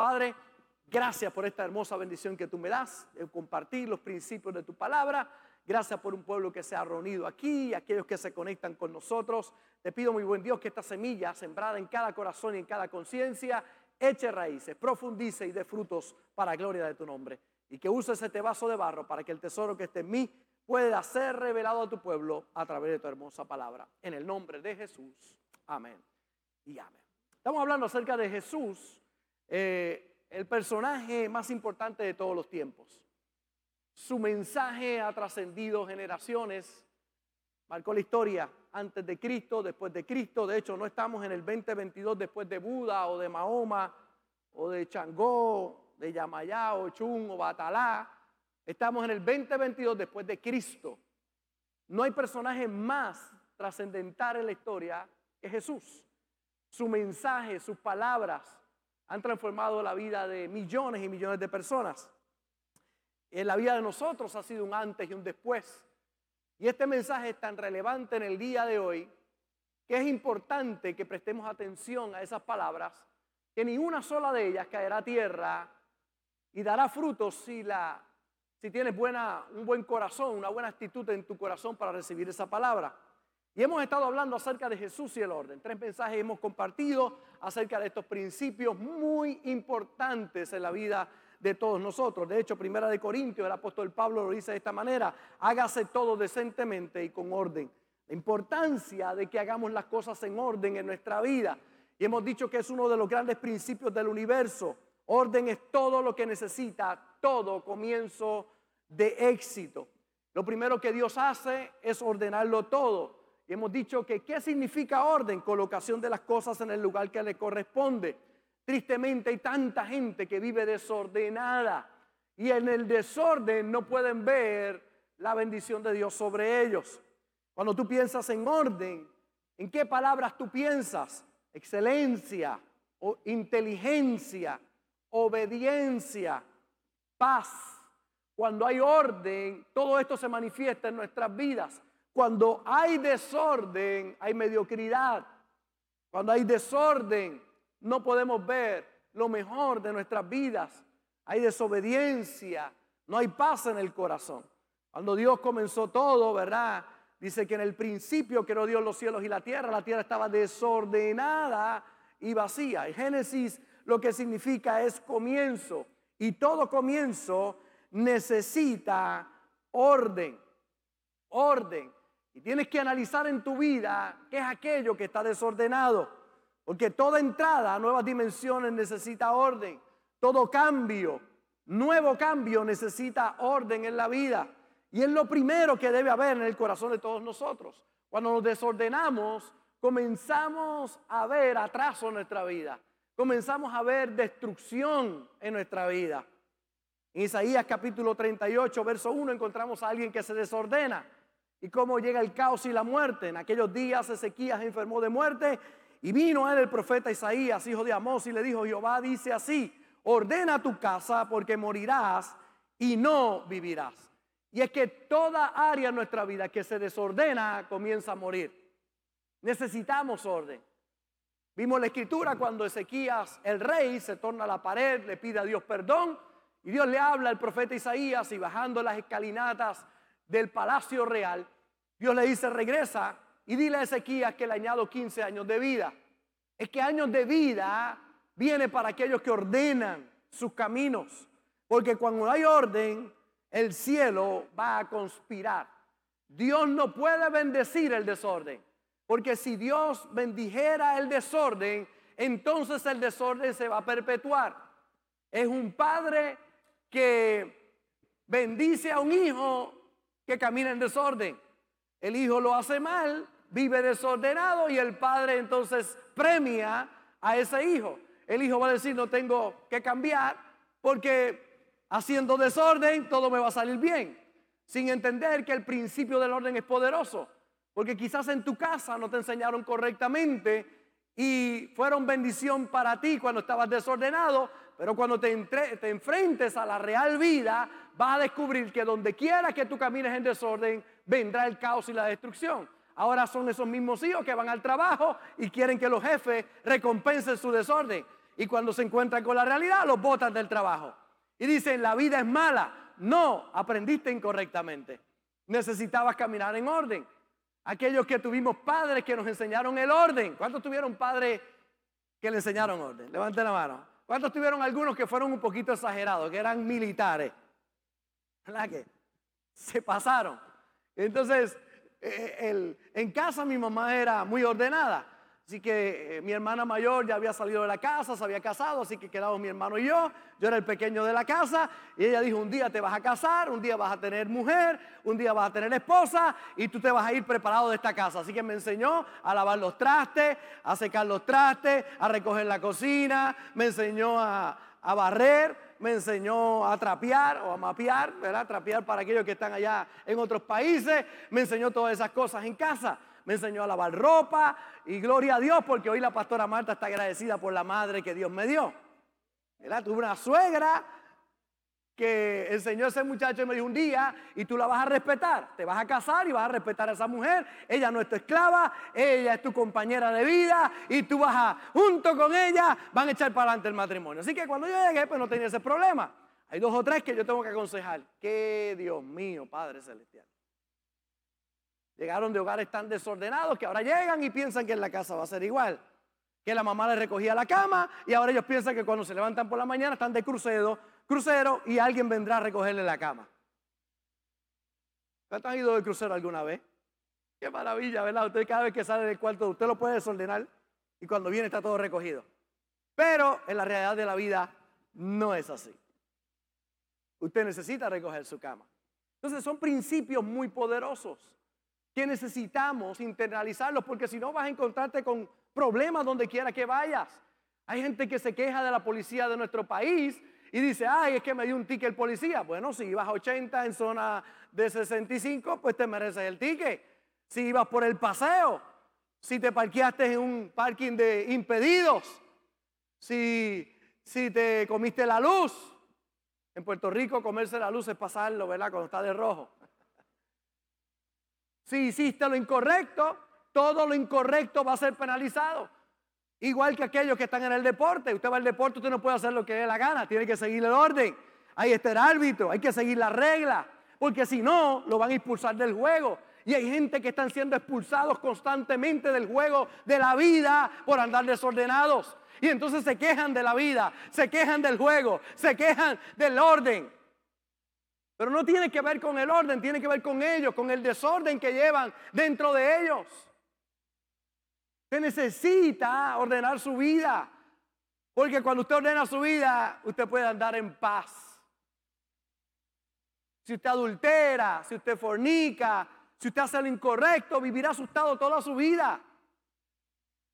Padre, gracias por esta hermosa bendición que tú me das de compartir los principios de tu palabra. Gracias por un pueblo que se ha reunido aquí, aquellos que se conectan con nosotros. Te pido, muy buen Dios, que esta semilla sembrada en cada corazón y en cada conciencia eche raíces, profundice y dé frutos para la gloria de tu nombre. Y que uses este vaso de barro para que el tesoro que esté en mí pueda ser revelado a tu pueblo a través de tu hermosa palabra. En el nombre de Jesús. Amén. Y amén. Estamos hablando acerca de Jesús, eh, el personaje más importante de todos los tiempos. Su mensaje ha trascendido generaciones, marcó la historia antes de Cristo, después de Cristo. De hecho, no estamos en el 2022 después de Buda o de Mahoma o de Changó, de Yamayá o Chun o Batalá. Estamos en el 2022 después de Cristo. No hay personaje más trascendental en la historia que Jesús. Su mensaje, sus palabras han transformado la vida de millones y millones de personas. En la vida de nosotros ha sido un antes y un después. Y este mensaje es tan relevante en el día de hoy que es importante que prestemos atención a esas palabras, que ni una sola de ellas caerá a tierra y dará frutos si, la, si tienes buena, un buen corazón, una buena actitud en tu corazón para recibir esa palabra. Y hemos estado hablando acerca de Jesús y el orden. Tres mensajes hemos compartido acerca de estos principios muy importantes en la vida de todos nosotros. De hecho, Primera de Corintios, el apóstol Pablo lo dice de esta manera, hágase todo decentemente y con orden. La importancia de que hagamos las cosas en orden en nuestra vida. Y hemos dicho que es uno de los grandes principios del universo. Orden es todo lo que necesita, todo comienzo de éxito. Lo primero que Dios hace es ordenarlo todo. Hemos dicho que ¿qué significa orden? Colocación de las cosas en el lugar que le corresponde. Tristemente hay tanta gente que vive desordenada y en el desorden no pueden ver la bendición de Dios sobre ellos. Cuando tú piensas en orden, ¿en qué palabras tú piensas? Excelencia, o inteligencia, obediencia, paz. Cuando hay orden, todo esto se manifiesta en nuestras vidas. Cuando hay desorden, hay mediocridad. Cuando hay desorden, no podemos ver lo mejor de nuestras vidas. Hay desobediencia, no hay paz en el corazón. Cuando Dios comenzó todo, ¿verdad? Dice que en el principio creó Dios los cielos y la tierra. La tierra estaba desordenada y vacía. En Génesis lo que significa es comienzo. Y todo comienzo necesita orden. Orden. Tienes que analizar en tu vida qué es aquello que está desordenado. Porque toda entrada a nuevas dimensiones necesita orden. Todo cambio, nuevo cambio necesita orden en la vida. Y es lo primero que debe haber en el corazón de todos nosotros. Cuando nos desordenamos, comenzamos a ver atraso en nuestra vida. Comenzamos a ver destrucción en nuestra vida. En Isaías capítulo 38, verso 1, encontramos a alguien que se desordena y cómo llega el caos y la muerte. En aquellos días Ezequías enfermó de muerte y vino a él el profeta Isaías, hijo de Amós, y le dijo, Jehová dice así, ordena tu casa porque morirás y no vivirás. Y es que toda área de nuestra vida que se desordena comienza a morir. Necesitamos orden. Vimos la escritura cuando Ezequías, el rey, se torna a la pared, le pide a Dios perdón y Dios le habla al profeta Isaías y bajando las escalinatas del palacio real, Dios le dice, regresa y dile a Ezequías que le añado 15 años de vida. Es que años de vida viene para aquellos que ordenan sus caminos. Porque cuando hay orden, el cielo va a conspirar. Dios no puede bendecir el desorden. Porque si Dios bendijera el desorden, entonces el desorden se va a perpetuar. Es un padre que bendice a un hijo que camina en desorden. El hijo lo hace mal, vive desordenado y el padre entonces premia a ese hijo. El hijo va a decir, no tengo que cambiar porque haciendo desorden todo me va a salir bien. Sin entender que el principio del orden es poderoso. Porque quizás en tu casa no te enseñaron correctamente y fueron bendición para ti cuando estabas desordenado, pero cuando te, te, enfrentes a la real vida, vas a descubrir que donde quiera que tú camines en desorden, vendrá el caos y la destrucción. Ahora son esos mismos hijos que van al trabajo y quieren que los jefes recompensen su desorden. y cuando se encuentran con la realidad los botan del trabajo. Y dicen, la vida es mala. No, aprendiste incorrectamente. Necesitabas caminar en orden. Aquellos que tuvimos padres que nos enseñaron el orden. ¿Cuántos tuvieron padres que le enseñaron orden? Levanten la mano. ¿Cuántos tuvieron algunos que fueron un poquito exagerados, que eran militares? ¿Verdad que? Se pasaron. Entonces, eh, en casa mi mamá era muy ordenada. Así que eh, mi hermana mayor ya había salido de la casa, se había casado, así que quedamos mi hermano y yo. Yo era el pequeño de la casa y ella dijo, un día te vas a casar, un día vas a tener mujer, un día vas a tener esposa y tú te vas a ir preparado de esta casa. Así que me enseñó a lavar los trastes, a secar los trastes, a recoger la cocina, me enseñó a, a barrer, me enseñó a trapear o a mapear, ¿verdad? Trapear para aquellos que están allá en otros países, me enseñó todas esas cosas en casa me enseñó a lavar ropa y gloria a Dios porque hoy la pastora Marta está agradecida por la madre que Dios me dio. ¿Verdad? Tuve una suegra que enseñó a ese muchacho me dijo un día y tú la vas a respetar, te vas a casar y vas a respetar a esa mujer, ella no es tu esclava, ella es tu compañera de vida y tú vas a, junto con ella, van a echar para adelante el matrimonio. Así que cuando yo llegué, pues no tenía ese problema. Hay dos o tres que yo tengo que aconsejar. Que Dios mío, Padre Celestial. Llegaron de hogares tan desordenados que ahora llegan y piensan que en la casa va a ser igual. Que la mamá les recogía la cama y ahora ellos piensan que cuando se levantan por la mañana están de crucero, crucero y alguien vendrá a recogerle la cama. ¿Cuántos han ido de crucero alguna vez? Qué maravilla, ¿verdad? Usted cada vez que sale del cuarto, usted lo puede desordenar y cuando viene está todo recogido. Pero en la realidad de la vida no es así. Usted necesita recoger su cama. Entonces son principios muy poderosos que necesitamos internalizarlos, porque si no vas a encontrarte con problemas donde quiera que vayas. Hay gente que se queja de la policía de nuestro país y dice, ay, es que me dio un ticket el policía. Bueno, si ibas a 80 en zona de 65, pues te mereces el ticket. Si ibas por el paseo, si te parqueaste en un parking de impedidos, si, si te comiste la luz. En Puerto Rico comerse la luz es pasarlo, ¿verdad? Cuando está de rojo. Si hiciste lo incorrecto, todo lo incorrecto va a ser penalizado. Igual que aquellos que están en el deporte. Usted va al deporte, usted no puede hacer lo que dé la gana, tiene que seguir el orden. Ahí está el árbitro, hay que seguir la regla, porque si no, lo van a expulsar del juego. Y hay gente que están siendo expulsados constantemente del juego de la vida por andar desordenados. Y entonces se quejan de la vida, se quejan del juego, se quejan del orden. Pero no tiene que ver con el orden, tiene que ver con ellos, con el desorden que llevan dentro de ellos. Usted necesita ordenar su vida. Porque cuando usted ordena su vida, usted puede andar en paz. Si usted adultera, si usted fornica, si usted hace lo incorrecto, vivirá asustado toda su vida.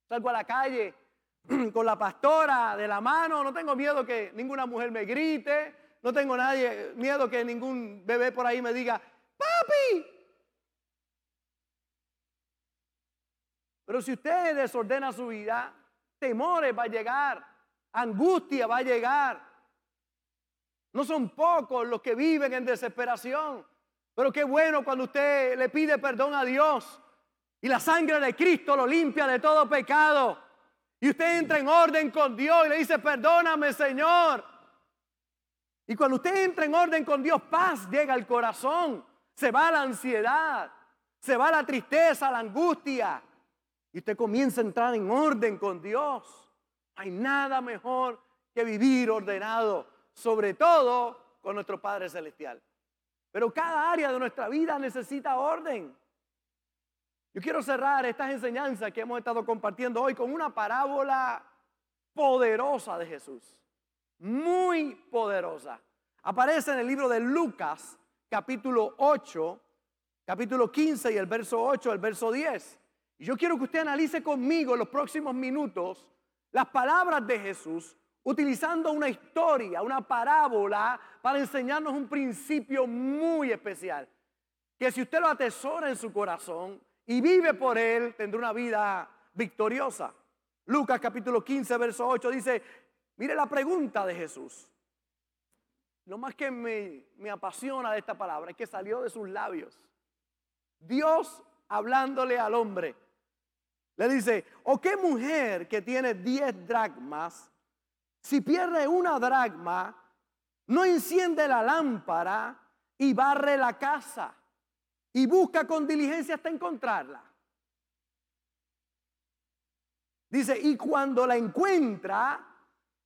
Salgo a la calle con la pastora de la mano, no tengo miedo que ninguna mujer me grite, no tengo nadie, miedo que ningún bebé por ahí me diga, papi. Pero si usted desordena su vida, temores va a llegar, angustia va a llegar. No son pocos los que viven en desesperación. Pero qué bueno cuando usted le pide perdón a Dios y la sangre de Cristo lo limpia de todo pecado. Y usted entra en orden con Dios y le dice, perdóname Señor. Y cuando usted entra en orden con Dios, paz llega al corazón. Se va la ansiedad, se va la tristeza, la angustia. Y usted comienza a entrar en orden con Dios. hay nada mejor que vivir ordenado, sobre todo con nuestro Padre Celestial. Pero cada área de nuestra vida necesita orden. Yo quiero cerrar estas enseñanzas que hemos estado compartiendo hoy con una parábola poderosa de Jesús muy poderosa. Aparece en el libro de Lucas, capítulo 8, capítulo 15 y el verso 8, el verso 10. Y yo quiero que usted analice conmigo en los próximos minutos las palabras de Jesús utilizando una historia, una parábola para enseñarnos un principio muy especial. Que si usted lo atesora en su corazón y vive por él, tendrá una vida victoriosa. Lucas capítulo 15, verso 8 dice, Mire la pregunta de Jesús. Lo más que me, me apasiona de esta palabra es que salió de sus labios. Dios hablándole al hombre. Le dice, ¿o qué mujer que tiene 10 dracmas si pierde una dracma, no enciende la lámpara y barre la casa y busca con diligencia hasta encontrarla. Dice, y cuando la encuentra,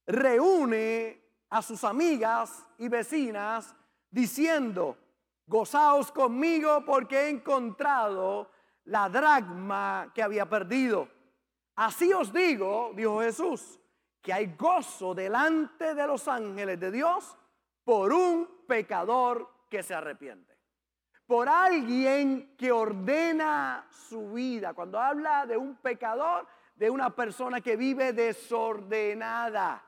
reúne a sus amigas y vecinas diciendo, gozaos conmigo porque he encontrado la dracma que había perdido. Así os digo, dijo Jesús, que hay gozo delante de los ángeles de Dios por un pecador que se arrepiente. Por alguien que ordena su vida. Cuando habla de un pecador, de una persona que vive desordenada.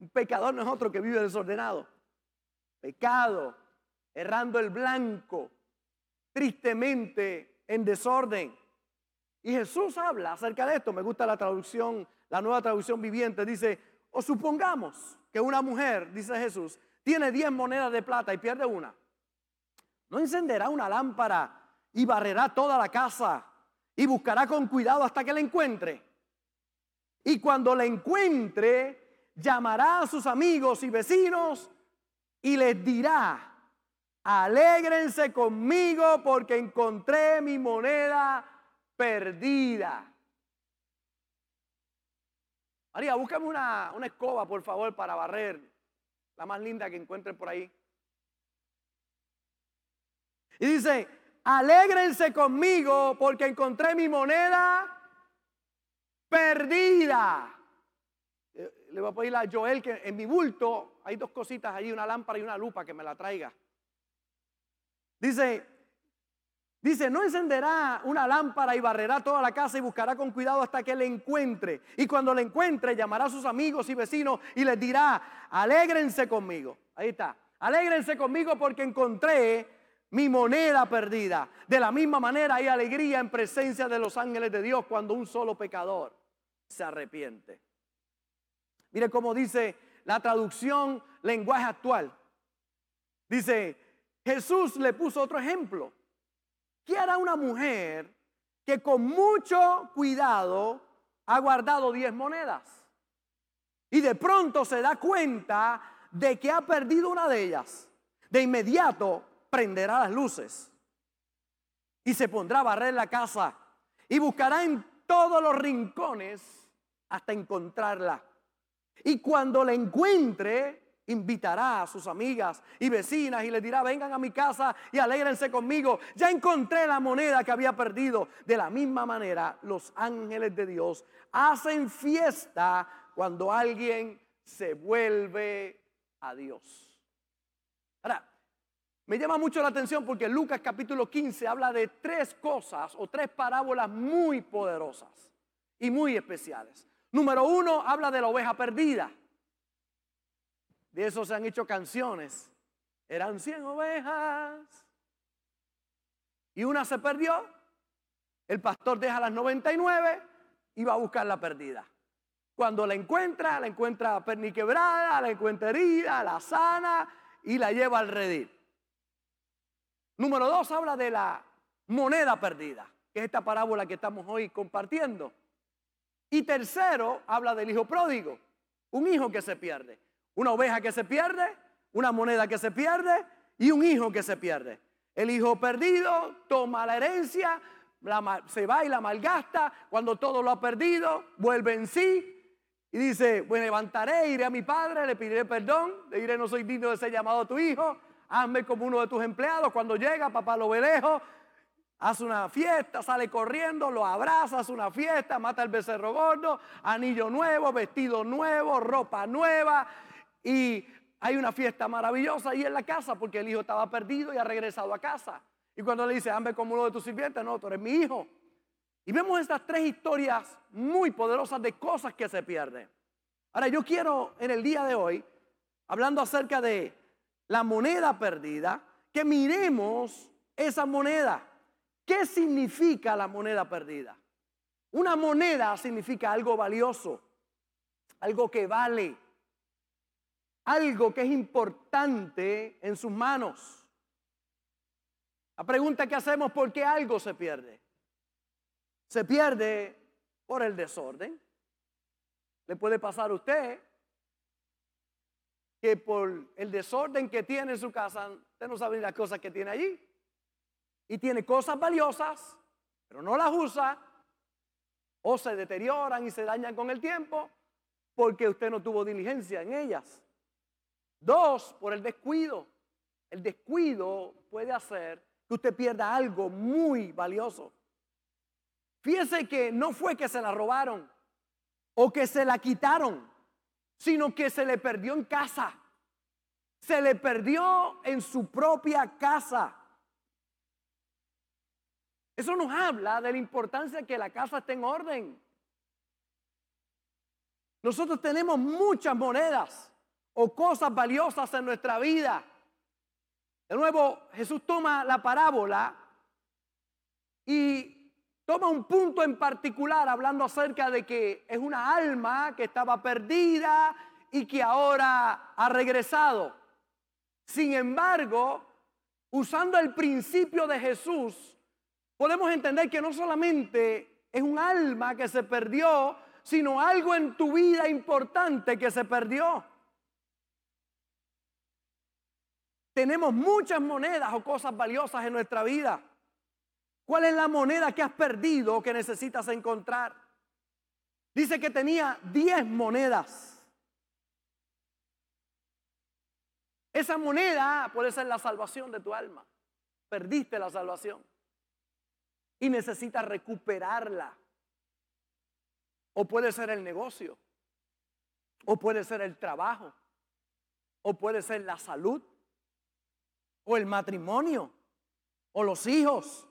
Un pecador no es otro que vive desordenado. Pecado, errando el blanco, tristemente en desorden. Y Jesús habla acerca de esto. Me gusta la traducción, la nueva traducción viviente. Dice, o supongamos que una mujer, dice Jesús, tiene 10 monedas de plata y pierde una. No encenderá una lámpara y barrerá toda la casa y buscará con cuidado hasta que la encuentre. Y cuando la encuentre, llamará a sus amigos y vecinos y les dirá, alégrense conmigo porque encontré mi moneda perdida. María, búscame una, una escoba, por favor, para barrer. La más linda que encuentren por ahí. Y dice, alégrense conmigo porque encontré mi moneda perdida. Eh, le voy a pedir a Joel que en mi bulto hay dos cositas allí, una lámpara y una lupa que me la traiga. Dice, Dice, no encenderá una lámpara y barrerá toda la casa y buscará con cuidado hasta que le encuentre. Y cuando le encuentre, llamará a sus amigos y vecinos y les dirá, alégrense conmigo. Ahí está, alégrense conmigo porque encontré mi moneda perdida. De la misma manera hay alegría en presencia de los ángeles de Dios cuando un solo pecador se arrepiente. Mire cómo dice la traducción lenguaje actual. Dice, Jesús le puso otro ejemplo. ¿Qué hará una mujer que con mucho cuidado ha guardado 10 monedas? Y de pronto se da cuenta de que ha perdido una de ellas. De inmediato prenderá las luces y se pondrá a barrer la casa y buscará en todos los rincones hasta encontrarla. Y cuando la encuentre, invitará a sus amigas y vecinas y les dirá, vengan a mi casa y alégrense conmigo. Ya encontré la moneda que había perdido. De la misma manera, los ángeles de Dios hacen fiesta cuando alguien se vuelve a Dios. Ahora, me llama mucho la atención porque Lucas capítulo 15 habla de tres cosas o tres parábolas muy poderosas y muy especiales. Número uno, habla de la oveja perdida. De eso se han hecho canciones. Eran 100 ovejas. Y una se perdió. El pastor deja las 99 y va a buscar la perdida. Cuando la encuentra, la encuentra perniquebrada, la encuentra herida, la sana y la lleva al redil. Número dos habla de la moneda perdida, que es esta parábola que estamos hoy compartiendo. Y tercero habla del hijo pródigo, un hijo que se pierde. Una oveja que se pierde, una moneda que se pierde y un hijo que se pierde. El hijo perdido toma la herencia, se va y la malgasta. Cuando todo lo ha perdido, vuelve en sí y dice, bueno, levantaré, iré a mi padre, le pediré perdón, le diré, no soy digno de ser llamado tu hijo, hazme como uno de tus empleados. Cuando llega, papá lo ve lejos, hace una fiesta, sale corriendo, lo abraza, hace una fiesta, mata el becerro gordo, anillo nuevo, vestido nuevo, ropa nueva y hay una fiesta maravillosa ahí en la casa porque el hijo estaba perdido y ha regresado a casa. Y cuando le dice, hazme como uno de tus sirvientes, no, tú eres mi hijo. Y vemos estas tres historias muy poderosas de cosas que se pierden. Ahora yo quiero en el día de hoy, hablando acerca de la moneda perdida, que miremos esa moneda. ¿Qué significa la moneda perdida? Una moneda significa algo valioso, algo que vale algo que es importante en sus manos. La pregunta que hacemos, ¿por qué algo se pierde? Se pierde por el desorden, le puede pasar a usted que por el desorden que tiene en su casa, usted no sabe las cosas que tiene allí. Y tiene cosas valiosas, pero no las usa, o se deterioran y se dañan con el tiempo, porque usted no tuvo diligencia en ellas. Dos, por el descuido. El descuido puede hacer que usted pierda algo muy valioso. Fíjese que no fue que se la robaron o que se la quitaron sino que se le perdió en casa. Se le perdió en su propia casa. Eso nos habla de la importancia de que la casa esté en orden. Nosotros tenemos muchas monedas o cosas valiosas en nuestra vida. De nuevo, Jesús toma la parábola y toma un punto en particular hablando acerca de que es una alma que estaba perdida y que ahora ha regresado. Sin embargo, usando el principio de Jesús, podemos entender que no solamente es un alma que se perdió, sino algo en tu vida importante que se perdió. Tenemos muchas monedas o cosas valiosas en nuestra vida. ¿Cuál es la moneda que has perdido o que necesitas encontrar? Dice que tenía 10 monedas. Esa moneda puede ser la salvación de tu alma. Perdiste la salvación y necesitas recuperarla. O puede ser el negocio, o puede ser el trabajo, o puede ser la salud, o el matrimonio, o los hijos,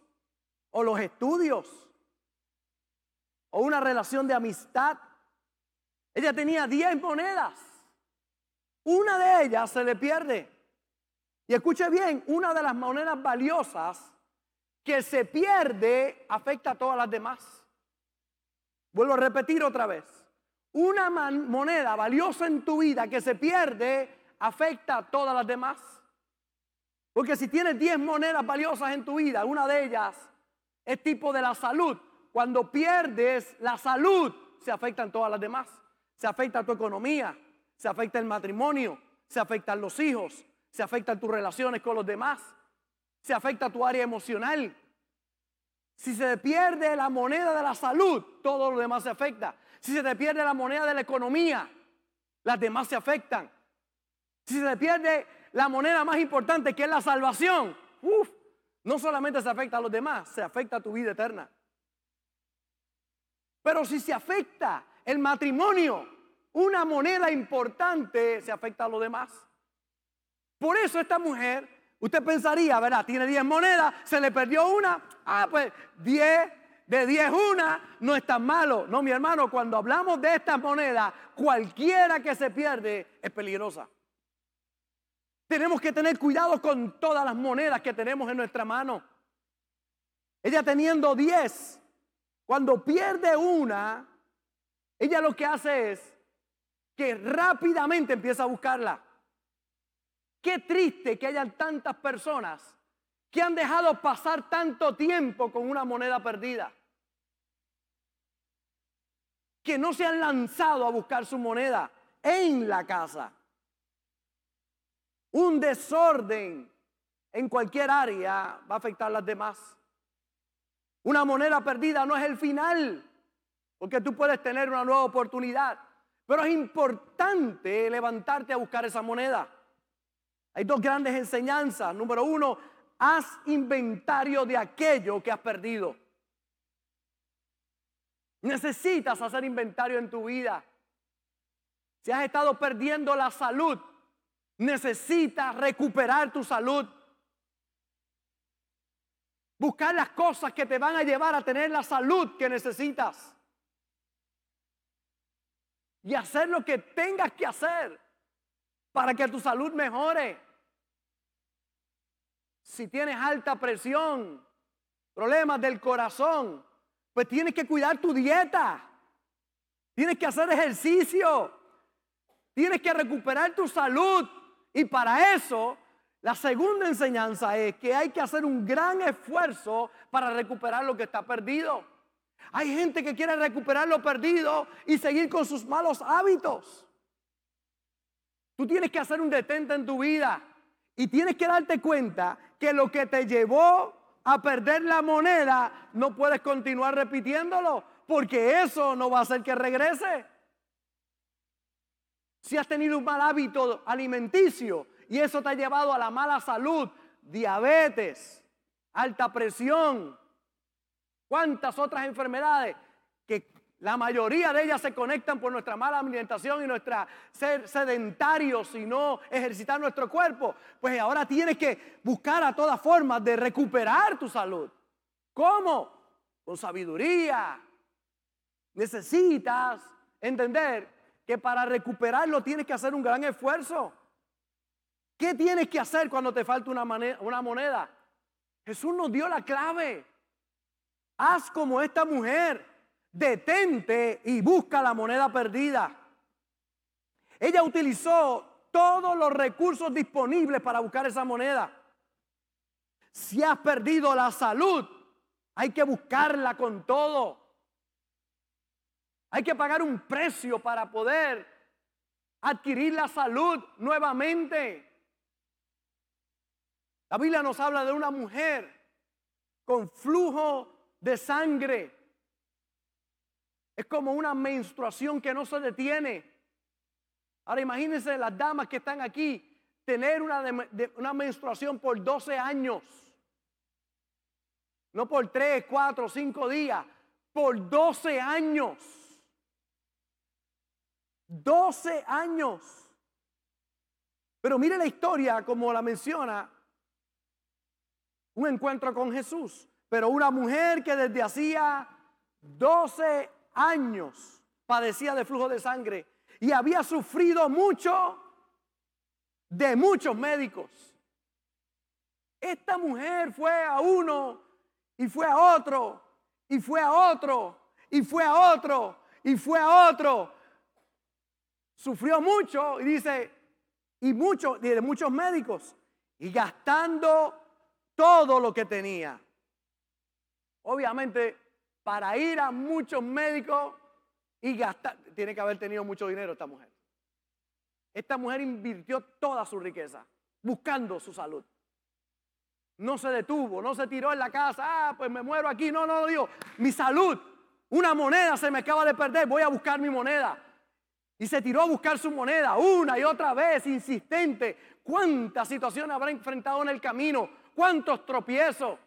o los estudios o una relación de amistad. Ella tenía 10 monedas. Una de ellas se le pierde. Y escuche bien, una de las monedas valiosas que se pierde afecta a todas las demás. Vuelvo a repetir otra vez. Una moneda valiosa en tu vida que se pierde afecta a todas las demás. Porque si tienes 10 monedas valiosas en tu vida, una de ellas es tipo de la salud. Cuando pierdes la salud, se afectan todas las demás. Se afecta tu economía, se afecta el matrimonio, se afectan los hijos, se afectan tus relaciones con los demás, se afecta tu área emocional. Si se te pierde la moneda de la salud, todo lo demás se afecta. Si se te pierde la moneda de la economía, las demás se afectan. Si se te pierde la moneda más importante que es la salvación, uff, no solamente se afecta a los demás, se afecta a tu vida eterna. Pero si se afecta el matrimonio, una moneda importante, se afecta a los demás. Por eso esta mujer, usted pensaría, ¿verdad? Tiene 10 monedas, se le perdió una. Ah, pues 10 de 10 una no es tan malo. No, mi hermano, cuando hablamos de esta moneda, cualquiera que se pierde es peligrosa. Tenemos que tener cuidado con todas las monedas que tenemos en nuestra mano. Ella teniendo 10, cuando pierde una, ella lo que hace es que rápidamente empieza a buscarla. Qué triste que hayan tantas personas que han dejado pasar tanto tiempo con una moneda perdida. Que no se han lanzado a buscar su moneda en la casa un desorden en cualquier área va a afectar a las demás. Una moneda perdida no es el final, porque tú puedes tener una nueva oportunidad, pero es importante levantarte a buscar esa moneda. Hay dos grandes enseñanzas. Número uno, haz inventario de aquello que has perdido. Necesitas hacer inventario en tu vida. Si has estado perdiendo la salud, Necesitas recuperar tu salud. Buscar las cosas que te van a llevar a tener la salud que necesitas. Y hacer lo que tengas que hacer para que tu salud mejore. Si tienes alta presión, problemas del corazón, pues tienes que cuidar tu dieta. Tienes que hacer ejercicio. Tienes que recuperar tu salud. Y para eso, la segunda enseñanza es que hay que hacer un gran esfuerzo para recuperar lo que está perdido. Hay gente que quiere recuperar lo perdido y seguir con sus malos hábitos. Tú tienes que hacer un detente en tu vida y tienes que darte cuenta que lo que te llevó a perder la moneda no puedes continuar repitiéndolo porque eso no va a hacer que regrese. Si has tenido un mal hábito alimenticio y eso te ha llevado a la mala salud, diabetes, alta presión, cuántas otras enfermedades que la mayoría de ellas se conectan por nuestra mala alimentación y nuestra ser sedentarios y no ejercitar nuestro cuerpo. Pues ahora tienes que buscar a todas formas de recuperar tu salud. ¿Cómo? Con sabiduría. Necesitas entender que para recuperarlo tienes que hacer un gran esfuerzo. ¿Qué tienes que hacer cuando te falta una, moneda? Jesús nos dio la clave. Haz como esta mujer, detente y busca la moneda perdida. Ella utilizó todos los recursos disponibles para buscar esa moneda. Si has perdido la salud, hay que buscarla con todo. Hay que pagar un precio para poder adquirir la salud nuevamente. La Biblia nos habla de una mujer con flujo de sangre. Es como una menstruación que no se detiene. Ahora imagínense las damas que están aquí, tener una, una menstruación por 12 años. No por 3, 4, 5 días, por 12 años. 12 años. Pero mire la historia como la menciona un encuentro con Jesús. Pero una mujer que desde hacía 12 años padecía de flujo de sangre y había sufrido mucho de muchos médicos. Esta mujer fue a uno y fue a otro y fue a otro y fue a otro y fue a otro. Sufrió mucho y dice, y mucho, de muchos médicos, y gastando todo lo que tenía. Obviamente, para ir a muchos médicos y gastar, tiene que haber tenido mucho dinero esta mujer. Esta mujer invirtió toda su riqueza buscando su salud. No se detuvo, no se tiró en la casa, ah, pues me muero aquí. No, no, digo, mi salud, una moneda se me acaba de perder, voy a buscar mi moneda. Y se tiró a buscar su moneda una y otra vez, insistente. ¿Cuántas situaciones habrá enfrentado en el camino? cuántos tropiezos,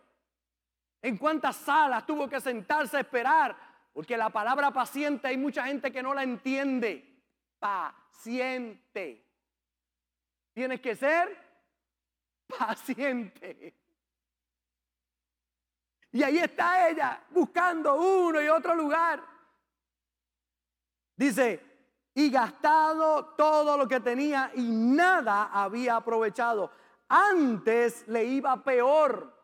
en cuántas salas tuvo que sentarse a esperar, porque la palabra paciente hay mucha gente que no la entiende. Paciente. Tienes que ser paciente. Y ahí está ella buscando uno y otro lugar. Dice, y gastado todo lo que tenía y nada había aprovechado antes le iba peor.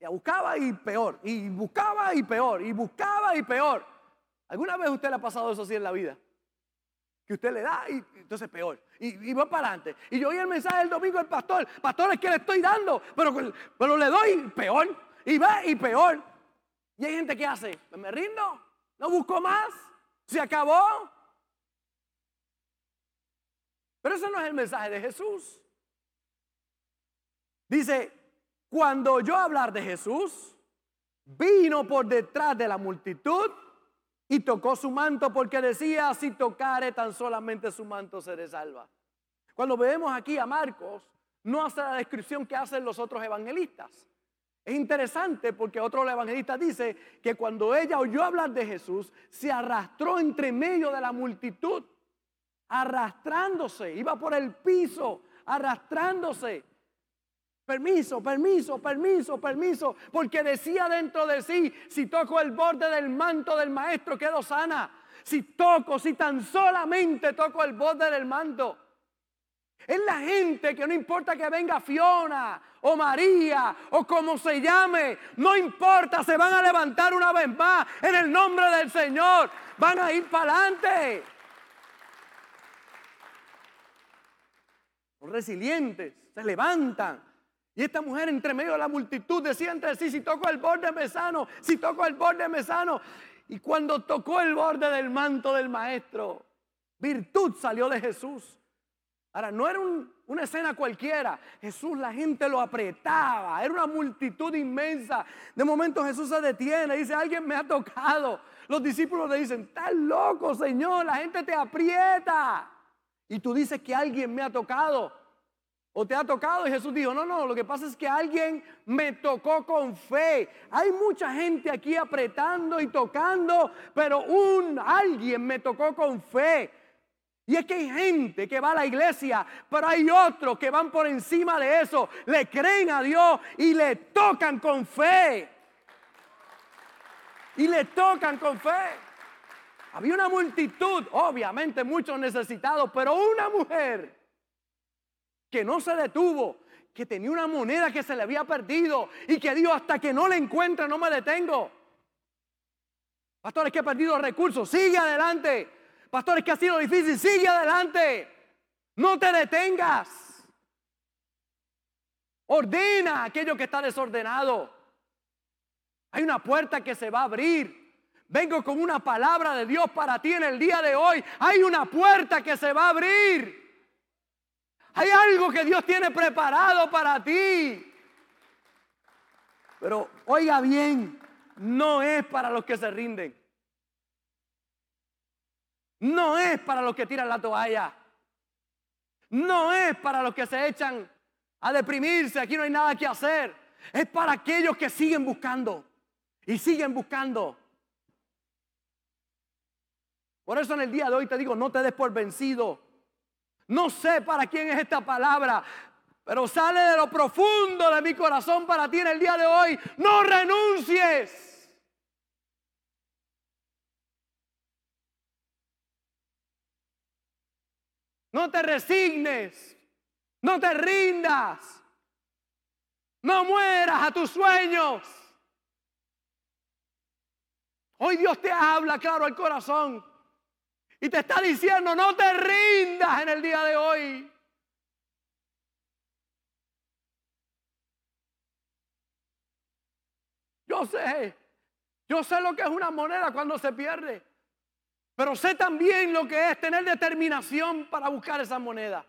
Ya buscaba y peor, y buscaba y peor, y buscaba y peor. ¿Alguna vez usted le ha pasado eso así en la vida? Que usted le da y entonces peor. Y, va para adelante. Y yo oí el mensaje del domingo del pastor. Pastor, es que le estoy dando, pero, pero le doy peor. Y va y peor. Y hay gente que hace, me rindo, no busco más, se acabó. Pero ese no es el mensaje de Jesús. Dice, cuando yo hablar de Jesús, vino por detrás de la multitud y tocó su manto porque decía, si tocare tan solamente su manto seré salva. Cuando vemos aquí a Marcos, no hace la descripción que hacen los otros evangelistas. Es interesante porque otro evangelista dice que cuando ella oyó hablar de Jesús, se arrastró entre medio de la multitud arrastrándose, iba por el piso, arrastrándose. Permiso, permiso, permiso, permiso, porque decía dentro de sí, si toco el borde del manto del maestro, quedo sana. Si toco, si tan solamente toco el borde del manto. Es la gente que no importa que venga Fiona o María o como se llame, no importa, se van a levantar una vez más en el nombre del Señor, van a ir para adelante. resilientes, se levantan Y esta mujer entre medio de la multitud decía entre sí, si toco el borde me sano, si toco el borde me sano. Y cuando tocó el borde del manto del maestro, virtud salió de Jesús. Ahora, no era una escena cualquiera. Jesús, la gente lo apretaba. Era una multitud inmensa. De momento Jesús se detiene. Dice, alguien me ha tocado. Los discípulos le dicen, estás loco, Señor. La gente te aprieta. Y tú dices que alguien me ha tocado. ¿O te ha tocado? Y Jesús dijo, no, no, lo que pasa es que alguien me tocó con fe. Hay mucha gente aquí apretando y tocando, pero un alguien me tocó con fe. Y es que hay gente que va a la iglesia, pero hay otros que van por encima de eso, le creen a Dios y le tocan con fe. Y le tocan con fe. Había una multitud, obviamente muchos necesitados, pero una mujer que no se detuvo, que tenía una moneda que se le había perdido y que dijo, hasta que no la encuentre no me detengo. Pastores que he perdido recursos, sigue adelante. Pastores que ha sido difícil, sigue adelante. No te detengas. Ordena aquello que está desordenado. Hay una puerta que se va a abrir. Vengo con una palabra de Dios para ti en el día de hoy. Hay una puerta que se va a abrir. Hay algo que Dios tiene preparado para ti. Pero oiga bien, no es para los que se rinden. No es para los que tiran la toalla. No es para los que se echan a deprimirse. Aquí no hay nada que hacer. Es para aquellos que siguen buscando. Y siguen buscando. Por eso en el día de hoy te digo, no te des por vencido. No sé para quién es esta palabra, pero sale de lo profundo de mi corazón para ti en el día de hoy. No renuncies. No te resignes. No te rindas. No mueras a tus sueños. Hoy Dios te habla claro al corazón. Y te está diciendo, no te rindas en el día de hoy. Yo sé, yo sé lo que es una moneda cuando se pierde. Pero sé también lo que es tener determinación para buscar esa moneda.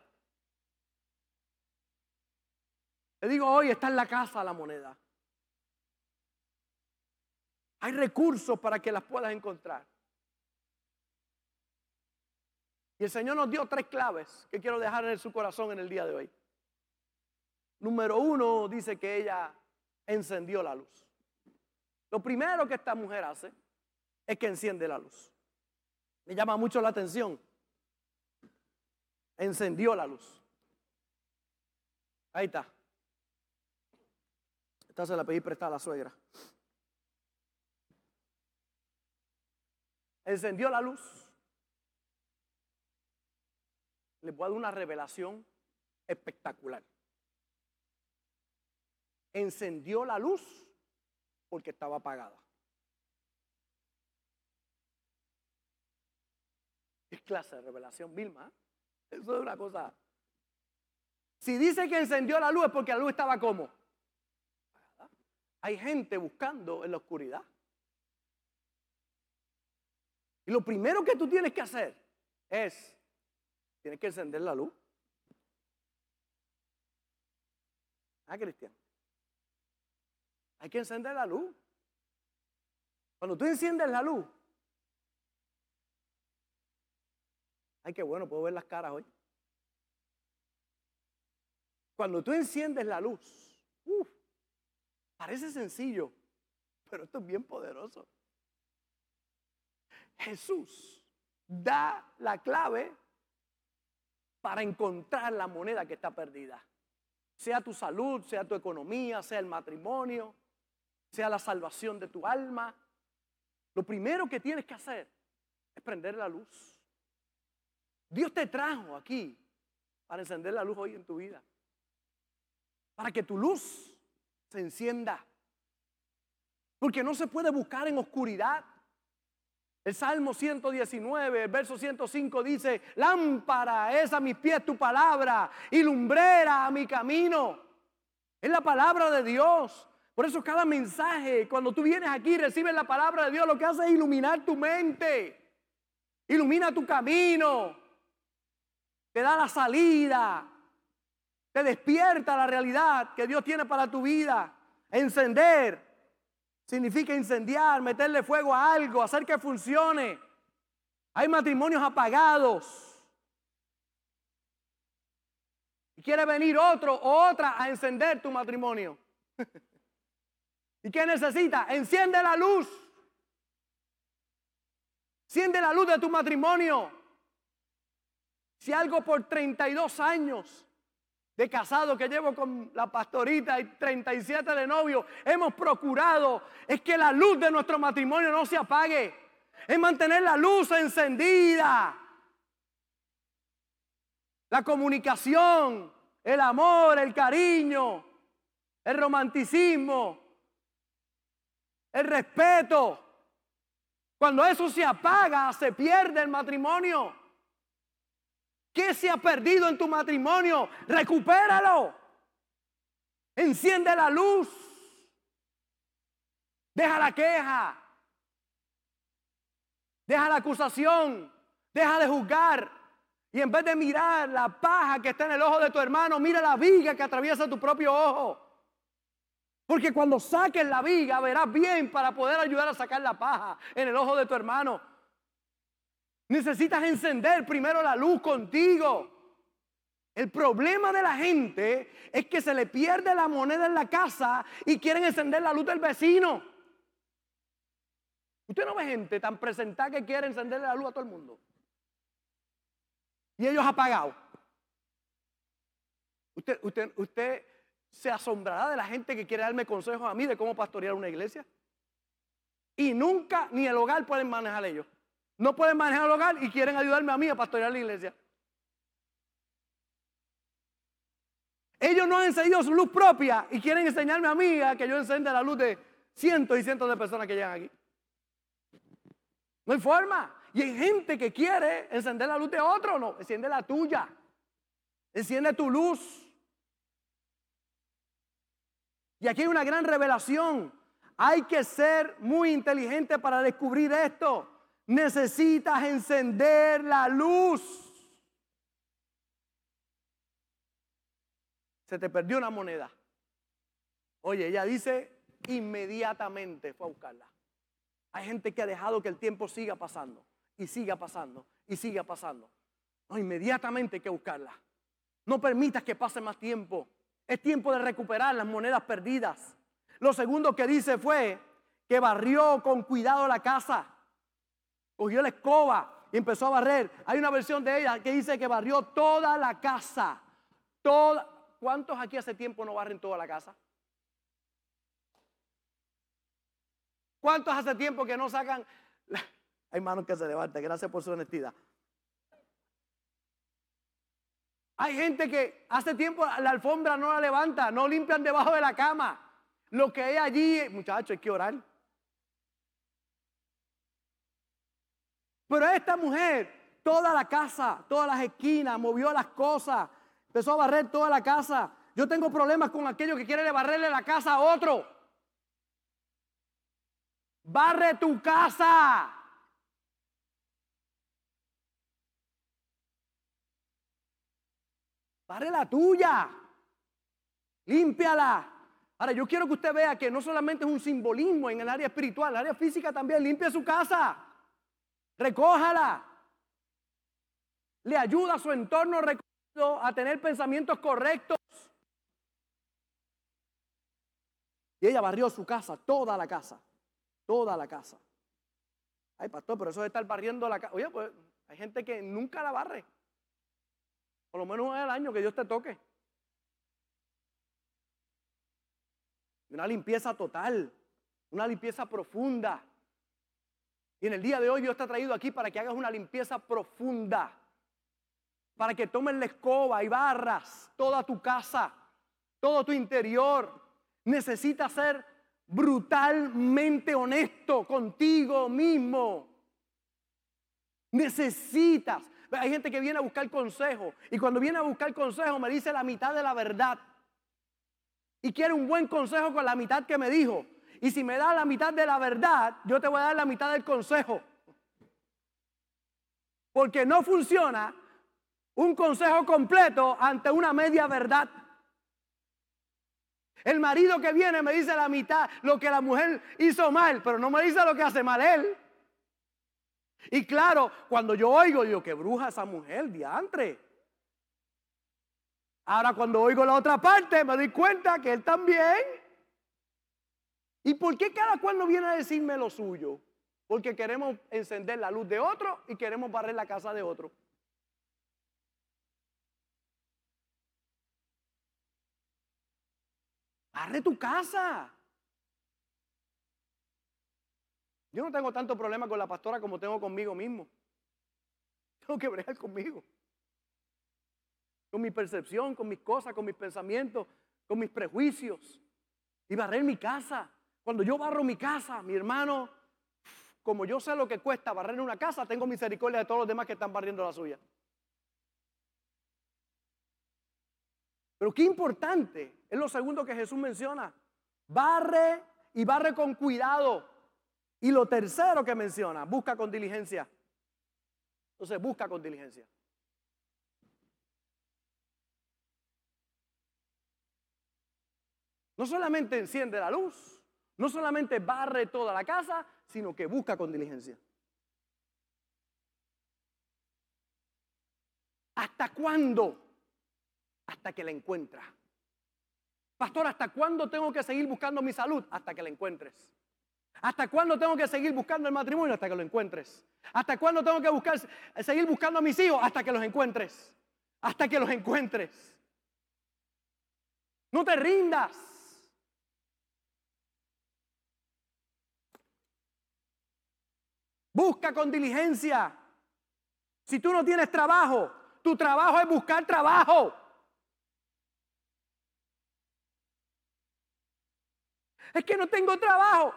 Le digo, hoy está en la casa la moneda. Hay recursos para que las puedas encontrar. Y el Señor nos dio tres claves que quiero dejar en su corazón en el día de hoy. Número uno dice que ella encendió la luz. Lo primero que esta mujer hace es que enciende la luz. Me llama mucho la atención. Encendió la luz. Ahí está. Esta se la pedí prestada a la suegra. Encendió la luz les voy a dar una revelación espectacular. Encendió la luz porque estaba apagada. ¿Qué clase de revelación, Vilma? Eso es una cosa. Si dice que encendió la luz es porque la luz estaba como. Hay gente buscando en la oscuridad. Y lo primero que tú tienes que hacer es Tienes que encender la luz. Ah, Cristian. Hay que encender la luz. Cuando tú enciendes la luz, ay, qué bueno, puedo ver las caras hoy. Cuando tú enciendes la luz, parece sencillo, pero esto es bien poderoso. Jesús da la clave para encontrar la moneda que está perdida. Sea tu salud, sea tu economía, sea el matrimonio, sea la salvación de tu alma. Lo primero que tienes que hacer es prender la luz. Dios te trajo aquí para encender la luz hoy en tu vida. Para que tu luz se encienda. Porque no se puede buscar en oscuridad. El Salmo 119, el verso 105 dice, lámpara es a mis pies tu palabra y lumbrera a mi camino. Es la palabra de Dios. Por eso cada mensaje, cuando tú vienes aquí y recibes la palabra de Dios, lo que hace es iluminar tu mente, ilumina tu camino, te da la salida, te despierta la realidad que Dios tiene para tu vida. Encender significa incendiar, meterle fuego a algo, hacer que funcione. Hay matrimonios apagados. Y quiere venir otro o otra a encender tu matrimonio. ¿Y qué necesita? Enciende la luz. Enciende la luz de tu matrimonio. Si algo por 32 años de casado que llevo con la pastorita y 37 de novio, hemos procurado es que la luz de nuestro matrimonio no se apague. Es mantener la luz encendida. La comunicación, el amor, el cariño, el romanticismo, el respeto. Cuando eso se apaga, se pierde el matrimonio. ¿Qué se ha perdido en tu matrimonio? Recupéralo. Enciende la luz. Deja la queja. Deja la acusación. Deja de juzgar. Y en vez de mirar la paja que está en el ojo de tu hermano, mira la viga que atraviesa tu propio ojo. Porque cuando saques la viga verás bien para poder ayudar a sacar la paja en el ojo de tu hermano. Necesitas encender primero la luz contigo. El problema de la gente es que se le pierde la moneda en la casa y quieren encender la luz del vecino. Usted no ve gente tan presentada que quiere encenderle la luz a todo el mundo. Y ellos apagados. Usted, usted, usted se asombrará de la gente que quiere darme consejos a mí de cómo pastorear una iglesia. Y nunca ni el hogar pueden manejar ellos. No pueden manejar el hogar y quieren ayudarme a mí a pastorear la iglesia. Ellos no han encendido su luz propia y quieren enseñarme a mí a que yo encienda la luz de cientos y cientos de personas que llegan aquí. No hay forma. Y hay gente que quiere encender la luz de otro, no, enciende la tuya. Enciende tu luz. Y aquí hay una gran revelación. Hay que ser muy inteligente para descubrir esto. Necesitas encender la luz. Se te perdió una moneda. Oye, ella dice, inmediatamente fue a buscarla. Hay gente que ha dejado que el tiempo siga pasando y siga pasando y siga pasando. No, inmediatamente hay que buscarla. No permitas que pase más tiempo. Es tiempo de recuperar las monedas perdidas. Lo segundo que dice fue que barrió con cuidado la casa. Cogió la escoba y empezó a barrer. Hay una versión de ella que dice que barrió toda la casa. ¿Cuántos aquí hace tiempo no barren toda la casa? ¿Cuántos hace tiempo que no sacan? Hay manos que se levantan. Gracias por su honestidad. Hay gente que hace tiempo la alfombra no la levanta, no limpian debajo de la cama. Lo que hay allí, muchachos, hay que orar. Pero esta mujer, toda la casa, todas las esquinas, movió las cosas, empezó a barrer toda la casa. Yo tengo problemas con aquellos que quieren barrerle la casa a otro. Barre tu casa. Barre la tuya. Límpiala. Ahora, yo quiero que usted vea que no solamente es un simbolismo en el área espiritual, en el área física también. Limpia su casa. Recójala. Le ayuda a su entorno a tener pensamientos correctos. Y ella barrió su casa, toda la casa. Toda la casa. Ay, pastor, pero eso de estar barriendo la casa. Oye, pues hay gente que nunca la barre. Por lo menos al año que Dios te toque. Una limpieza total, una limpieza profunda. Y en el día de hoy Dios te ha traído aquí para que hagas una limpieza profunda. Para que tomes la escoba y barras toda tu casa, todo tu interior. Necesitas ser brutalmente honesto contigo mismo. Necesitas. Hay gente que viene a buscar consejo y cuando viene a buscar consejo me dice la mitad de la verdad. y quiere un buen consejo con la mitad que me dijo. Y si me da la mitad de la verdad, yo te voy a dar la mitad del consejo. Porque no funciona un consejo completo ante una media verdad. El marido que viene me dice la mitad lo que la mujer hizo mal, pero no me dice lo que hace mal él. Y claro, cuando yo oigo, digo, que bruja esa mujer, diantre. Ahora cuando oigo la otra parte, me doy cuenta que él también. ¿Y por qué cada cual no viene a decirme lo suyo? Porque queremos encender la luz de otro y queremos barrer la casa de otro. Barre tu casa. Yo no tengo tanto problema con la pastora como tengo conmigo mismo. Tengo que bregar conmigo. Con mi percepción, con mis cosas, con mis pensamientos, con mis prejuicios. Y barrer mi casa. Cuando yo barro mi casa, mi hermano, como yo sé lo que cuesta barrer una casa, tengo misericordia de todos los demás que están barriendo la suya. Pero qué importante es lo segundo que Jesús menciona. Barre y barre con cuidado. Y lo tercero que menciona, busca con diligencia. Entonces, busca con diligencia. No solamente enciende la luz, no solamente barre toda la casa, sino que busca con diligencia. ¿Hasta cuándo? Hasta que la encuentra. Pastor, ¿hasta cuándo tengo que seguir buscando mi salud? Hasta que la encuentres. ¿Hasta cuándo tengo que seguir buscando el matrimonio? Hasta que lo encuentres. ¿Hasta cuándo tengo que seguir buscando a mis hijos? Hasta que los encuentres. Hasta que los encuentres. No te rindas. Busca con diligencia. Si tú no tienes trabajo, tu trabajo es buscar trabajo. Es que no tengo trabajo.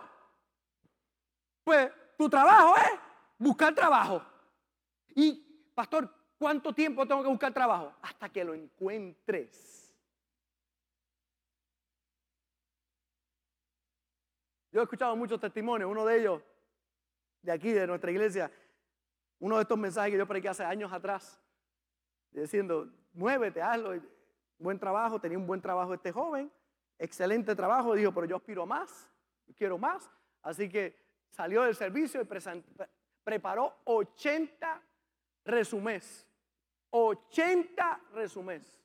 Pues tu trabajo es buscar trabajo. Y, pastor, ¿cuánto tiempo tengo que buscar trabajo? Hasta que lo encuentres. Yo he escuchado muchos testimonios, uno de ellos, de aquí, de nuestra iglesia, uno de estos mensajes que yo prediqué hace años atrás, diciendo, muévete, hazlo, buen trabajo, tenía un buen trabajo este joven, excelente trabajo, dijo, pero yo aspiro más, quiero más, así que salió del servicio y preparó 80 resumés. 80 resumés.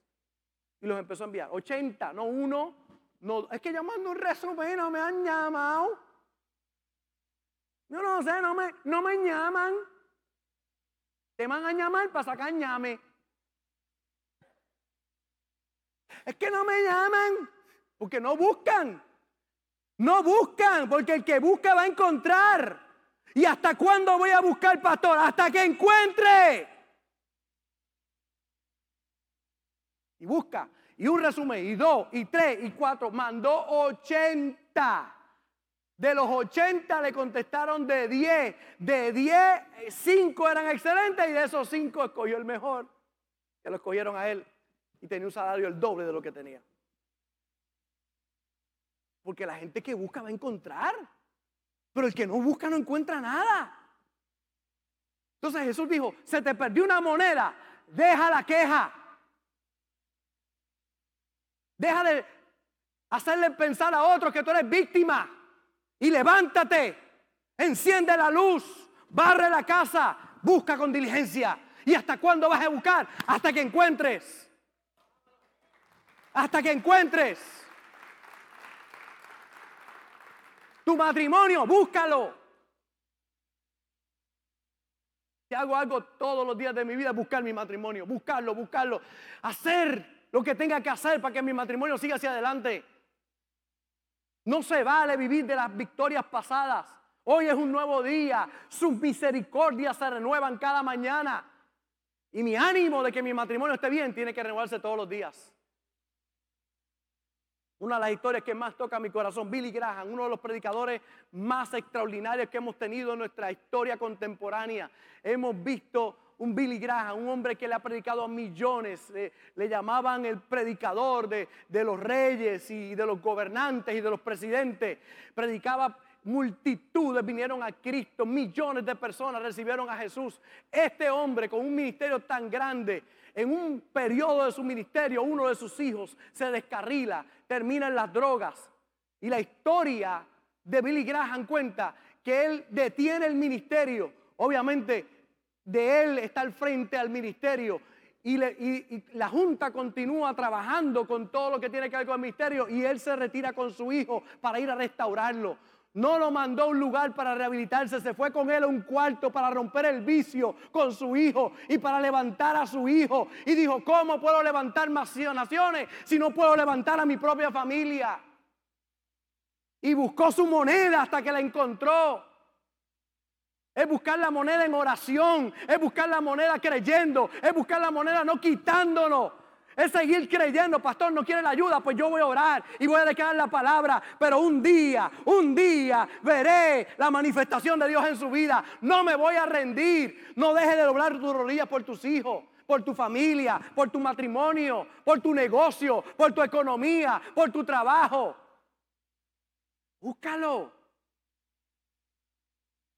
Y los empezó a enviar. 80, no uno. No, es que llamando un resumen no me han llamado. Yo no sé, no me, no me llaman. Te van a llamar para sacar llame. Es que no me llaman porque no buscan. No buscan, porque el que busca va a encontrar. ¿Y hasta cuándo voy a buscar, pastor? Hasta que encuentre. Y busca. Y un resumen, y dos, y tres, y cuatro. Mandó 80. De los 80 le contestaron de 10. De 10, 5 eran excelentes y de esos 5 escogió el mejor. Que lo escogieron a él. Y tenía un salario el doble de lo que tenía. Porque la gente que busca va a encontrar. Pero el que no busca no encuentra nada. Entonces Jesús dijo, se te perdió una moneda, deja la queja. Deja de hacerle pensar a otros que tú eres víctima. Y levántate, enciende la luz, barre la casa, busca con diligencia. ¿Y hasta cuándo vas a buscar? Hasta que encuentres. Hasta que encuentres. Tu matrimonio, búscalo. Si hago algo todos los días de mi vida, buscar mi matrimonio, buscarlo, buscarlo, hacer lo que tenga que hacer para que mi matrimonio siga hacia adelante. No se vale vivir de las victorias pasadas. Hoy es un nuevo día. Sus misericordias se renuevan cada mañana. Y mi ánimo de que mi matrimonio esté bien tiene que renovarse todos los días. Una de las historias que más toca mi corazón, Billy Graham, uno de los predicadores más extraordinarios que hemos tenido en nuestra historia contemporánea. Hemos visto un Billy Graham, un hombre que le ha predicado a millones. le llamaban el predicador de, de los reyes y de los gobernantes y de los presidentes. Predicaba multitudes vinieron a Cristo, millones de personas recibieron a Jesús. Este hombre con un ministerio tan grande, en un periodo de su ministerio, uno de sus hijos se descarrila, termina en las drogas. Y la historia de Billy Graham cuenta que él detiene el ministerio. Obviamente, de él está al frente al ministerio. Y, la Junta continúa trabajando con todo lo que tiene que ver con el ministerio y él se retira con su hijo para ir a restaurarlo. No lo mandó a un lugar para rehabilitarse, se fue con él a un cuarto para romper el vicio con su hijo y para levantar a su hijo. Y dijo, ¿cómo puedo levantar naciones si no puedo levantar a mi propia familia? Y buscó su moneda hasta que la encontró. Es buscar la moneda en oración, es buscar la moneda creyendo, es buscar la moneda no quitándonos. Es seguir creyendo, pastor, no quiere la ayuda, pues yo voy a orar y voy a declarar la palabra. Pero un día, un día veré la manifestación de Dios en su vida. No me voy a rendir. No deje de doblar tus rodillas por tus hijos por tu familia, por tu matrimonio, por tu negocio, por tu economía, por tu trabajo. Búscalo.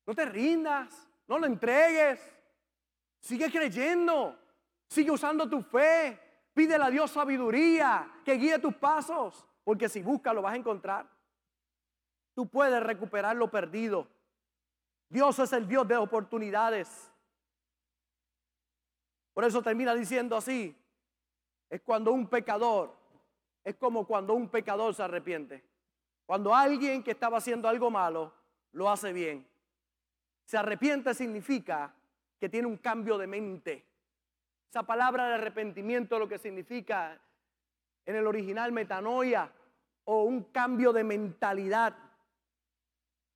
No te rindas, no lo entregues. Sigue creyendo, sigue usando tu fe. Pídele a Dios sabiduría que guíe tus pasos, porque si buscas lo vas a encontrar. Tú puedes recuperar lo perdido. Dios es el Dios de oportunidades. Por eso termina diciendo así, es cuando un pecador, es como cuando un pecador se arrepiente. Cuando alguien que estaba haciendo algo malo lo hace bien. Se arrepiente significa que tiene un cambio de mente. Esa palabra de arrepentimiento lo que significa en el original metanoia o un cambio de mentalidad.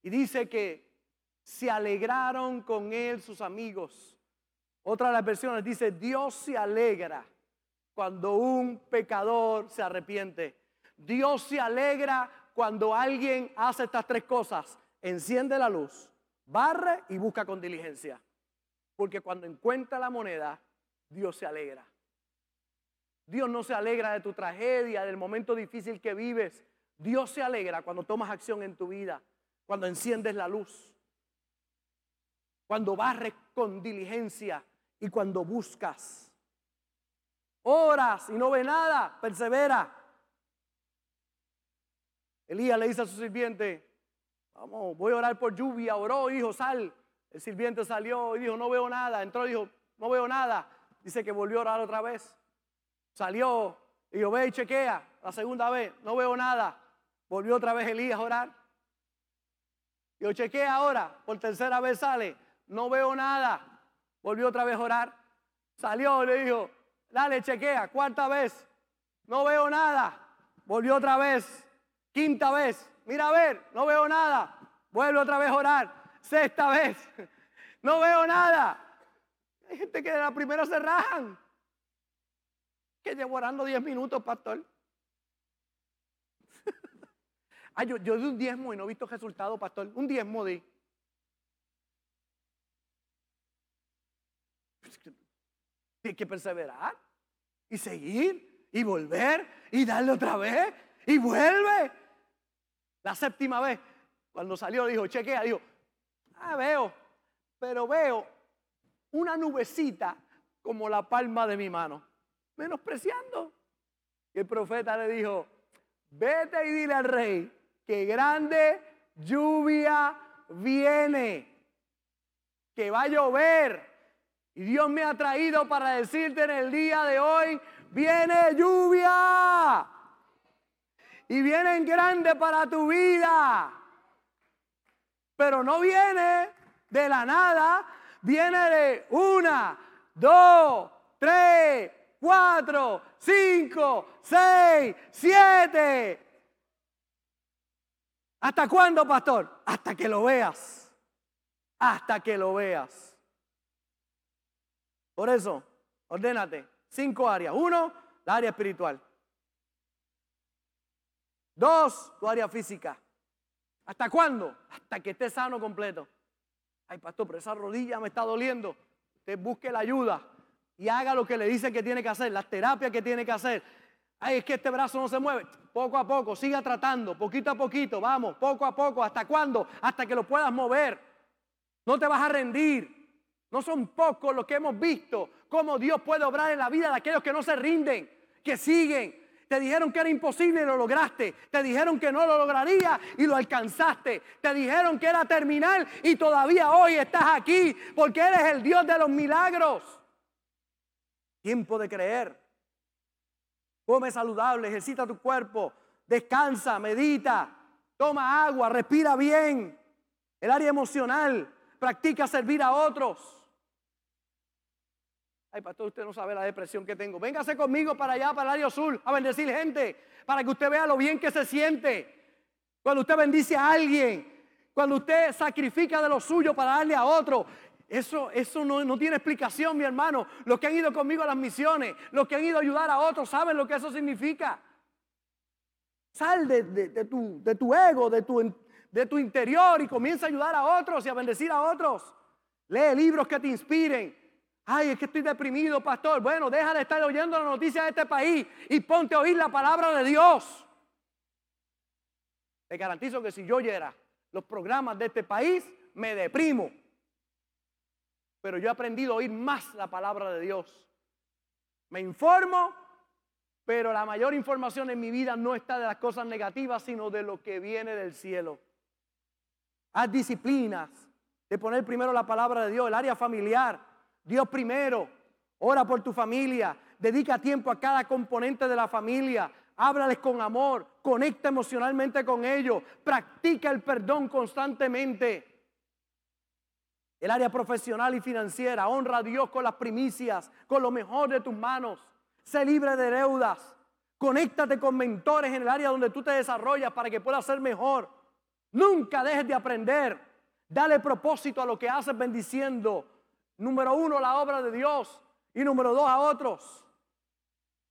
Y dice que se alegraron con él sus amigos. Otra de las versiones dice, Dios se alegra cuando un pecador se arrepiente. Dios se alegra cuando alguien hace estas tres cosas, enciende la luz, barre y busca con diligencia. Porque cuando encuentra la moneda, Dios se alegra. Dios no se alegra de tu tragedia, del momento difícil que vives. Dios se alegra cuando tomas acción en tu vida, cuando enciendes la luz, cuando barres con diligencia y cuando buscas. Oras y no ve nada, persevera. Elías le dice a su sirviente, vamos, voy a orar por lluvia, oró, hijo, sal. El sirviente salió y dijo, no veo nada. Entró y dijo, no veo nada. Dice que volvió a orar otra vez. Salió y dijo, ve y chequea. La segunda vez, no veo nada. Volvió otra vez Elías a orar. Yo chequea ahora, por tercera vez sale, no veo nada. Volvió otra vez a orar. Salió y le dijo, dale, chequea, cuarta vez, no veo nada. Volvió otra vez. Quinta vez, mira a ver, no veo nada. Vuelve otra vez a orar. Sexta vez, no veo nada. Hay gente que de la primera se rajan. Que llevo orando 10 minutos, pastor. Ay, yo, yo di un diezmo y no he visto resultado, pastor. Un diezmo di. Hay que perseverar y seguir y volver y darle otra vez y vuelve. La séptima vez, cuando salió, dijo, chequea, dijo, ah, veo, pero veo una nubecita como la palma de mi mano, menospreciando. Y el profeta le dijo, vete y dile al rey que grande lluvia viene, que va a llover. Y Dios me ha traído para decirte en el día de hoy, viene lluvia y vienen grandes para tu vida. Pero no viene de la nada, viene de una, dos, tres, cuatro, cinco, seis, siete. ¿Hasta cuándo, pastor? Hasta que lo veas. Hasta que lo veas. Por eso, ordénate. Cinco áreas. Uno, la área espiritual. Dos, tu área física. ¿Hasta cuándo? Hasta que estés sano completo. Ay, pastor, pero esa rodilla me está doliendo. Usted busque la ayuda y haga lo que le dicen que tiene que hacer, las terapias que tiene que hacer. Ay, es que este brazo no se mueve. Poco a poco, siga tratando, poquito a poquito, vamos, poco a poco. ¿Hasta cuándo? Hasta que lo puedas mover. No te vas a rendir. No son pocos los que hemos visto cómo Dios puede obrar en la vida de aquellos que no se rinden, que siguen. Te dijeron que era imposible y lo lograste. Te dijeron que no lo lograría y lo alcanzaste. Te dijeron que era terminal y todavía hoy estás aquí porque eres el Dios de los milagros. Tiempo de creer. Come saludable, ejercita tu cuerpo, descansa, medita, toma agua, respira bien. El área emocional, practica servir a otros. Ay, pastor, usted no sabe la depresión que tengo. Véngase conmigo para allá, para el área azul, a bendecir gente, para que usted vea lo bien que se siente. Cuando usted bendice a alguien, cuando usted sacrifica de lo suyo para darle a otro, eso, eso no, tiene explicación, mi hermano. Los que han ido conmigo a las misiones, los que han ido a ayudar a otros, saben lo que eso significa. Sal de, tu, de tu, ego, de tu, de tu interior y comienza a ayudar a otros y a bendecir a otros. Lee libros que te inspiren. Ay, es que estoy deprimido, pastor. Bueno, deja de estar oyendo las noticias de este país y ponte a oír la palabra de Dios. Te garantizo que si yo oyera los programas de este país, me deprimo pero yo he aprendido a oír más la palabra de Dios. Me informo, pero la mayor información en mi vida no está de las cosas negativas, sino de lo que viene del cielo. Haz disciplinas de poner primero la palabra de Dios, el área familiar, Dios primero. Ora por tu familia, dedica tiempo a cada componente de la familia, háblales con amor, conecta emocionalmente con ellos, practica el perdón constantemente el área profesional y financiera. Honra a Dios con las primicias, con lo mejor de tus manos. Sé libre de deudas. Conéctate con mentores en el área donde tú te desarrollas para que puedas ser mejor. Nunca dejes de aprender. Dale propósito a lo que haces bendiciendo. Número uno, la obra de Dios. Y número dos, a otros.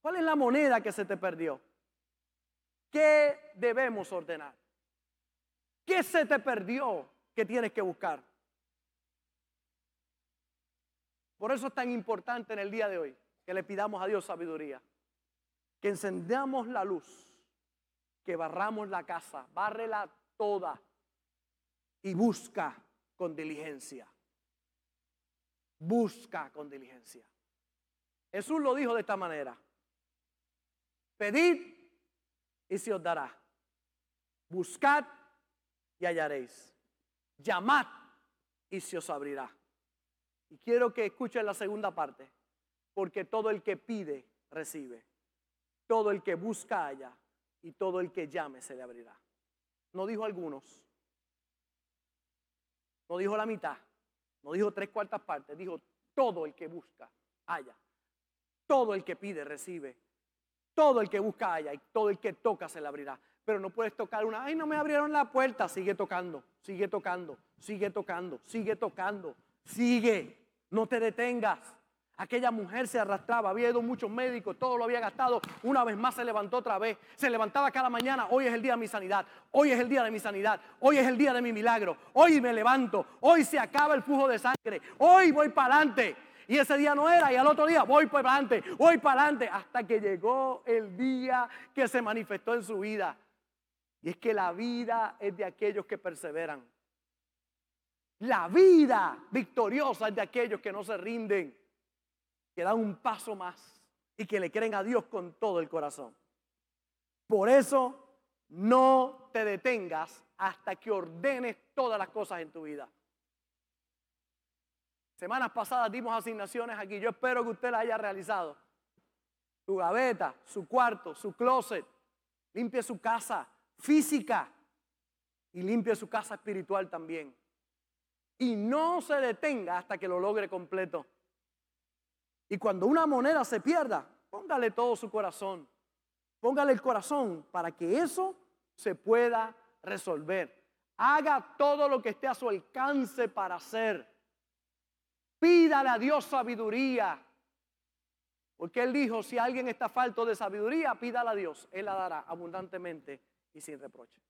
¿Cuál es la moneda que se te perdió? ¿Qué debemos ordenar? ¿Qué se te perdió que tienes que buscar? Por eso es tan importante en el día de hoy que le pidamos a Dios sabiduría. Que encendamos la luz, que barramos la casa, bárrela toda y busca con diligencia. Busca con diligencia. Jesús lo dijo de esta manera. Pedid y se os dará. Buscad y hallaréis. Llamad y se os abrirá. Y quiero que escuchen la segunda parte, porque todo el que pide, recibe. Todo el que busca, haya. Y todo el que llame, se le abrirá. No dijo algunos. No dijo la mitad. No dijo tres cuartas partes. Dijo todo el que busca, haya. Todo el que pide, recibe. Todo el que busca, haya. Y todo el que toca, se le abrirá. Pero no puedes tocar una, ay, no me abrieron la puerta. Sigue tocando, sigue tocando, sigue tocando, sigue tocando, sigue. No te detengas. Aquella mujer se arrastraba, había ido muchos médicos, todo lo había gastado. Una vez más se levantó otra vez. Se levantaba cada mañana. Hoy es el día de mi sanidad. Hoy es el día de mi sanidad. Hoy es el día de mi milagro. Hoy me levanto. Hoy se acaba el flujo de sangre. Hoy voy para adelante. Y ese día no era. Y al otro día voy para adelante. Voy para adelante. Hasta que llegó el día que se manifestó en su vida. Y es que la vida es de aquellos que perseveran. La vida victoriosa es de aquellos que no se rinden, que dan un paso más y que le creen a Dios con todo el corazón. Por eso no te detengas hasta que ordenes todas las cosas en tu vida. Semanas pasadas dimos asignaciones aquí. Yo espero que usted las haya realizado. Su gaveta, su cuarto, su closet. Limpie su casa física y limpie su casa espiritual también y no se detenga hasta que lo logre completo. Y cuando una moneda se pierda, póngale todo su corazón. Póngale el corazón para que eso se pueda resolver. Haga todo lo que esté a su alcance para hacer. Pídale a Dios sabiduría. Porque Él dijo, si alguien está falto de sabiduría, pídala a Dios. Él la dará abundantemente y sin reproche.